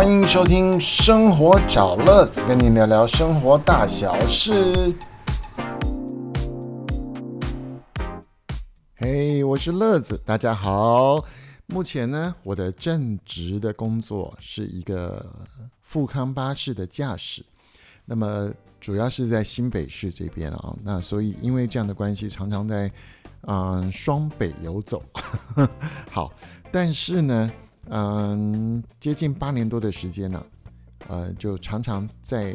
欢迎收听《生活找乐子》，跟您聊聊生活大小事。嘿，我是乐子，大家好。目前呢，我的正职的工作是一个富康巴士的驾驶，那么主要是在新北市这边啊。那所以因为这样的关系，常常在嗯双北游走。好，但是呢。嗯，接近八年多的时间呢，呃，就常常在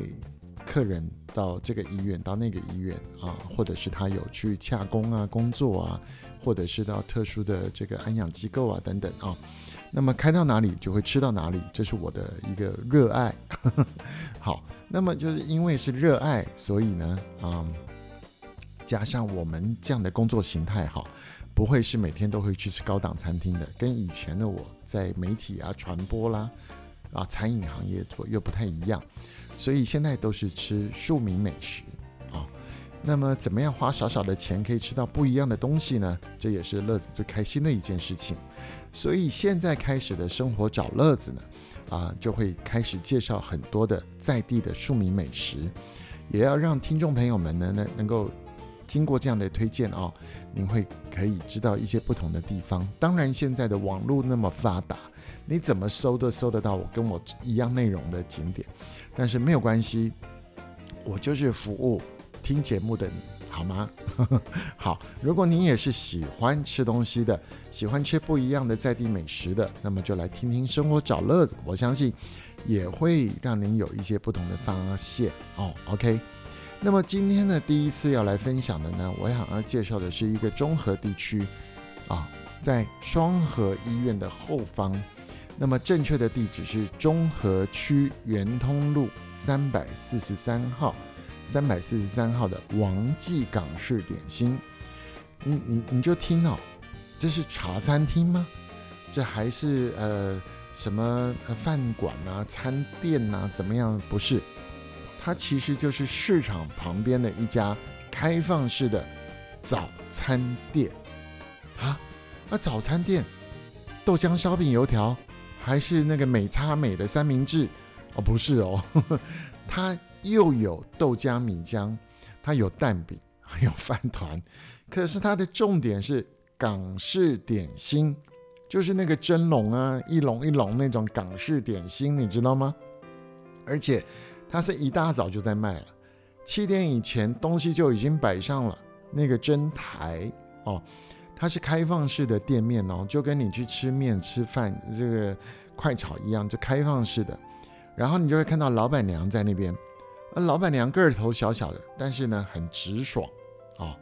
客人到这个医院、到那个医院啊，或者是他有去洽工啊、工作啊，或者是到特殊的这个安养机构啊等等啊，那么开到哪里就会吃到哪里，这是我的一个热爱。好，那么就是因为是热爱，所以呢，啊，加上我们这样的工作形态，哈。不会是每天都会去吃高档餐厅的，跟以前的我在媒体啊、传播啦、啊餐饮行业做又不太一样，所以现在都是吃庶民美食啊。那么怎么样花少少的钱可以吃到不一样的东西呢？这也是乐子最开心的一件事情。所以现在开始的生活找乐子呢，啊，就会开始介绍很多的在地的庶民美食，也要让听众朋友们呢能能够。经过这样的推荐哦，您会可以知道一些不同的地方。当然，现在的网络那么发达，你怎么搜都搜得到我跟我一样内容的景点。但是没有关系，我就是服务听节目的你，好吗？好，如果您也是喜欢吃东西的，喜欢吃不一样的在地美食的，那么就来听听生活找乐子，我相信也会让您有一些不同的发现哦。OK。那么今天呢，第一次要来分享的呢，我想要介绍的是一个中和地区，啊，在双河医院的后方。那么正确的地址是中和区圆通路三百四十三号，三百四十三号的王记港式点心。你你你就听哦，这是茶餐厅吗？这还是呃什么呃饭馆啊、餐店啊？怎么样？不是。它其实就是市场旁边的一家开放式的早餐店啊，那早餐店豆浆、烧饼、油条，还是那个美差美的三明治？哦，不是哦，它又有豆浆、米浆，它有蛋饼，还有饭团。可是它的重点是港式点心，就是那个蒸笼啊，一笼一笼那种港式点心，你知道吗？而且。他是一大早就在卖了，七点以前东西就已经摆上了那个蒸台哦，它是开放式的店面哦，就跟你去吃面吃饭这个快炒一样，就开放式的。然后你就会看到老板娘在那边，老板娘个头小小的，但是呢很直爽哦，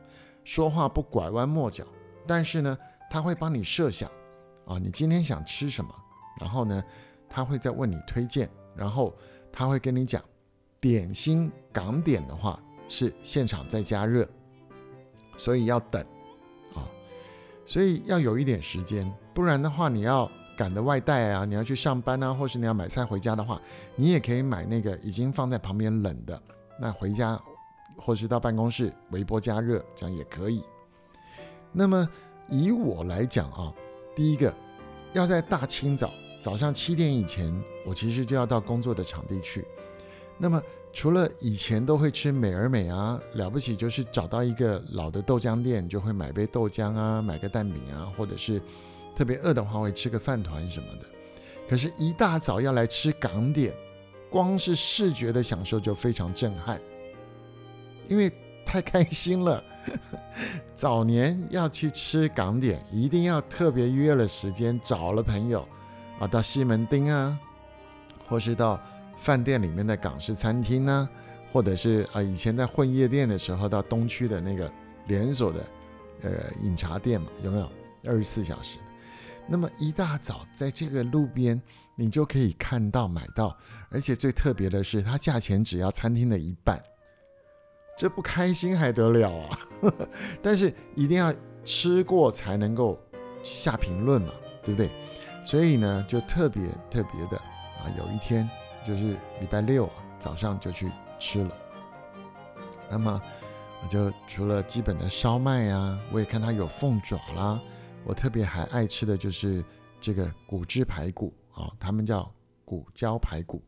说话不拐弯抹角，但是呢他会帮你设想啊，你今天想吃什么，然后呢他会再问你推荐，然后他会跟你讲。点心港点的话是现场再加热，所以要等啊，所以要有一点时间，不然的话你要赶的外带啊，你要去上班啊，或是你要买菜回家的话，你也可以买那个已经放在旁边冷的，那回家或是到办公室微波加热，这样也可以。那么以我来讲啊，第一个要在大清早早上七点以前，我其实就要到工作的场地去。那么，除了以前都会吃美而美啊，了不起就是找到一个老的豆浆店，就会买杯豆浆啊，买个蛋饼啊，或者是特别饿的话会吃个饭团什么的。可是，一大早要来吃港点，光是视觉的享受就非常震撼，因为太开心了。早年要去吃港点，一定要特别约了时间，找了朋友啊，到西门町啊，或是到。饭店里面的港式餐厅呢，或者是啊，以前在混夜店的时候，到东区的那个连锁的呃饮茶店嘛，有没有二十四小时？那么一大早在这个路边，你就可以看到买到，而且最特别的是，它价钱只要餐厅的一半，这不开心还得了啊！但是一定要吃过才能够下评论嘛，对不对？所以呢，就特别特别的啊，有一天。就是礼拜六早上就去吃了，那么我就除了基本的烧麦呀，我也看它有凤爪啦。我特别还爱吃的就是这个骨汁排骨啊，他们叫骨胶排骨，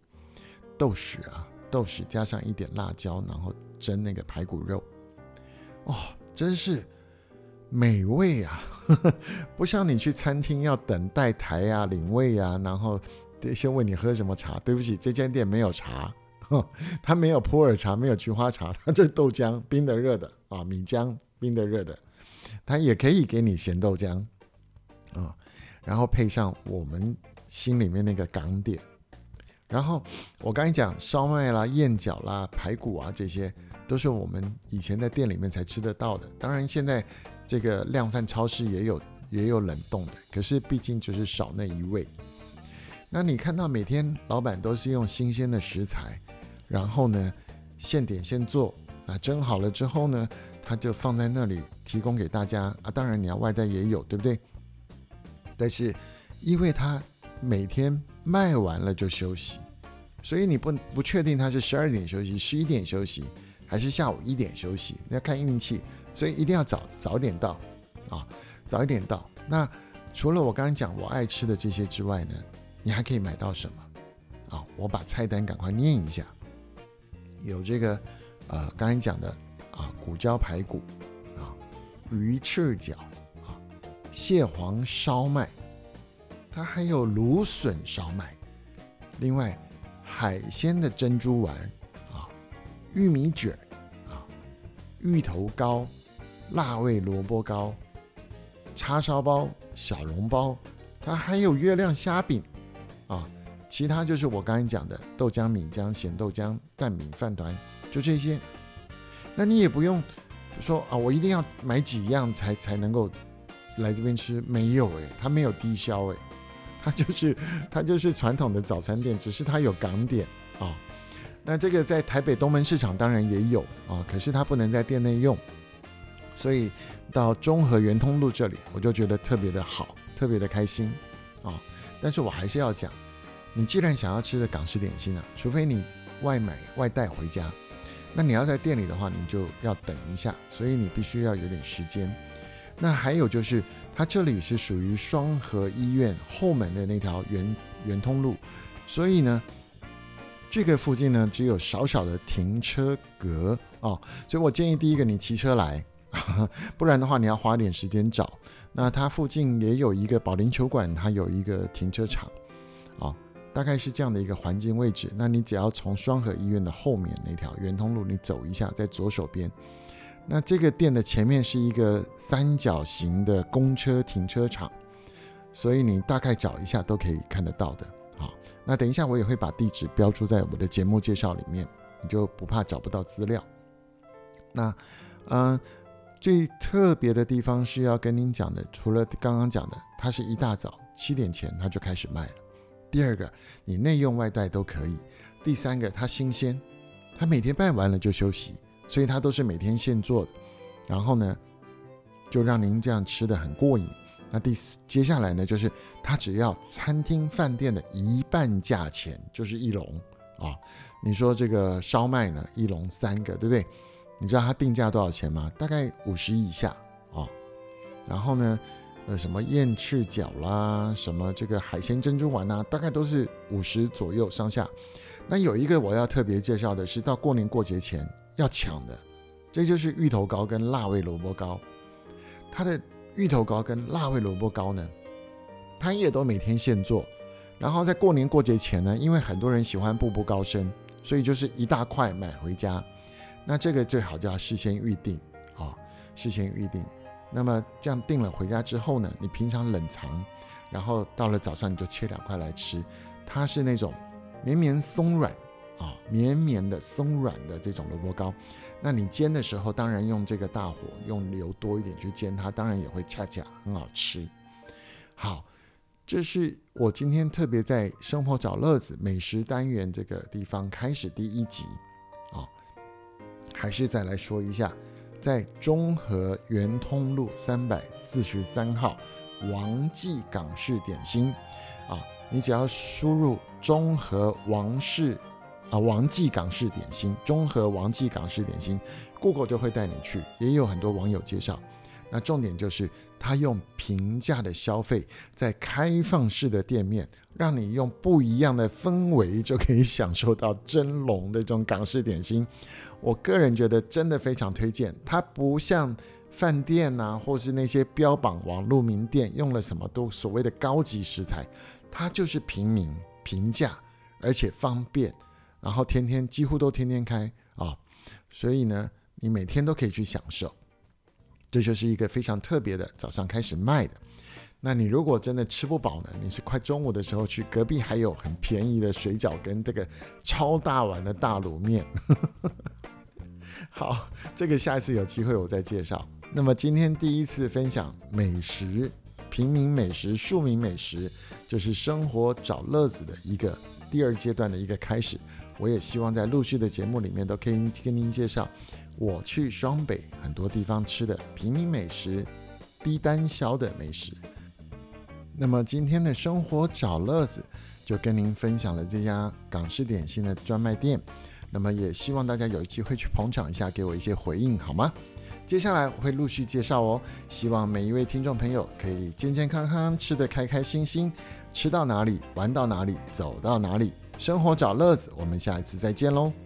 豆豉啊，豆豉加上一点辣椒，然后蒸那个排骨肉，哦，真是美味啊！不像你去餐厅要等待台啊、领位啊，然后先问你喝什么茶。对不起，这间店没有茶，它没有普洱茶，没有菊花茶，它这豆浆冰的热的啊，米浆冰的热的，它也可以给你咸豆浆啊，然后配上我们心里面那个港点。然后我刚才讲烧麦啦、燕饺啦、排骨啊，这些都是我们以前在店里面才吃得到的。当然现在。这个量贩超市也有也有冷冻的，可是毕竟就是少那一味。那你看到每天老板都是用新鲜的食材，然后呢现点现做，那蒸好了之后呢，他就放在那里提供给大家啊。当然你要外带也有，对不对？但是因为他每天卖完了就休息，所以你不不确定他是十二点休息、十一点休息，还是下午一点休息，要看运气。所以一定要早早点到，啊，早一点到。那除了我刚刚讲我爱吃的这些之外呢，你还可以买到什么？啊，我把菜单赶快念一下。有这个，呃，刚才讲的啊，骨胶排骨，啊，鱼翅饺，啊，蟹黄烧麦，它还有芦笋烧麦，另外海鲜的珍珠丸，啊，玉米卷，啊，芋头糕。辣味萝卜糕、叉烧包、小笼包，它还有月亮虾饼，其他就是我刚才讲的豆浆、米浆、咸豆浆、蛋饼、饭团，就这些。那你也不用说啊，我一定要买几样才才能够来这边吃，没有诶，它没有低消诶，它就是它就是传统的早餐店，只是它有港点啊。那这个在台北东门市场当然也有啊，可是它不能在店内用。所以到中和圆通路这里，我就觉得特别的好，特别的开心啊！但是我还是要讲，你既然想要吃的港式点心啊，除非你外买外带回家，那你要在店里的话，你就要等一下，所以你必须要有点时间。那还有就是，它这里是属于双河医院后门的那条圆圆通路，所以呢，这个附近呢只有少少的停车格哦，所以我建议第一个你骑车来。不然的话，你要花点时间找。那它附近也有一个保龄球馆，它有一个停车场，啊，大概是这样的一个环境位置。那你只要从双河医院的后面那条圆通路，你走一下，在左手边。那这个店的前面是一个三角形的公车停车场，所以你大概找一下都可以看得到的。好，那等一下我也会把地址标注在我的节目介绍里面，你就不怕找不到资料。那，嗯。最特别的地方是要跟您讲的，除了刚刚讲的，它是一大早七点前它就开始卖了。第二个，你内用外带都可以。第三个，它新鲜，它每天办完了就休息，所以它都是每天现做的。然后呢，就让您这样吃的很过瘾。那第四，接下来呢，就是它只要餐厅饭店的一半价钱，就是一笼啊。你说这个烧麦呢，一笼三个，对不对？你知道它定价多少钱吗？大概五十以下哦。然后呢，呃，什么燕翅饺啦，什么这个海鲜珍珠丸啊，大概都是五十左右上下。那有一个我要特别介绍的是，到过年过节前要抢的，这就是芋头糕跟辣味萝卜糕。它的芋头糕跟辣味萝卜糕呢，它也都每天现做。然后在过年过节前呢，因为很多人喜欢步步高升，所以就是一大块买回家。那这个最好就要事先预定啊，事先预定。那么这样定了回家之后呢，你平常冷藏，然后到了早上你就切两块来吃。它是那种绵绵松软啊，绵绵的松软的这种萝卜糕。那你煎的时候，当然用这个大火，用油多一点去煎它，当然也会恰恰很好吃。好，这是我今天特别在生活找乐子美食单元这个地方开始第一集啊。还是再来说一下，在中和圆通路三百四十三号王记港式点心啊，你只要输入中和王氏啊王记港式点心，中和王记港式点心，Google 就会带你去，也有很多网友介绍。那重点就是他用平价的消费，在开放式的店面，让你用不一样的氛围就可以享受到蒸笼的这种港式点心。我个人觉得真的非常推荐，它不像饭店呐，或是那些标榜网络名店用了什么都所谓的高级食材，它就是平民平价，而且方便，然后天天几乎都天天开啊，所以呢，你每天都可以去享受。这就是一个非常特别的早上开始卖的。那你如果真的吃不饱呢？你是快中午的时候去，隔壁还有很便宜的水饺跟这个超大碗的大卤面。好，这个下一次有机会我再介绍。那么今天第一次分享美食、平民美食、庶民美食，就是生活找乐子的一个第二阶段的一个开始。我也希望在陆续的节目里面都可以跟您介绍。我去双北很多地方吃的平民美食、低单销的美食。那么今天的生活找乐子就跟您分享了这家港式点心的专卖店。那么也希望大家有机会去捧场一下，给我一些回应好吗？接下来我会陆续介绍哦。希望每一位听众朋友可以健健康康，吃得开开心心，吃到哪里玩到哪里，走到哪里，生活找乐子。我们下一次再见喽。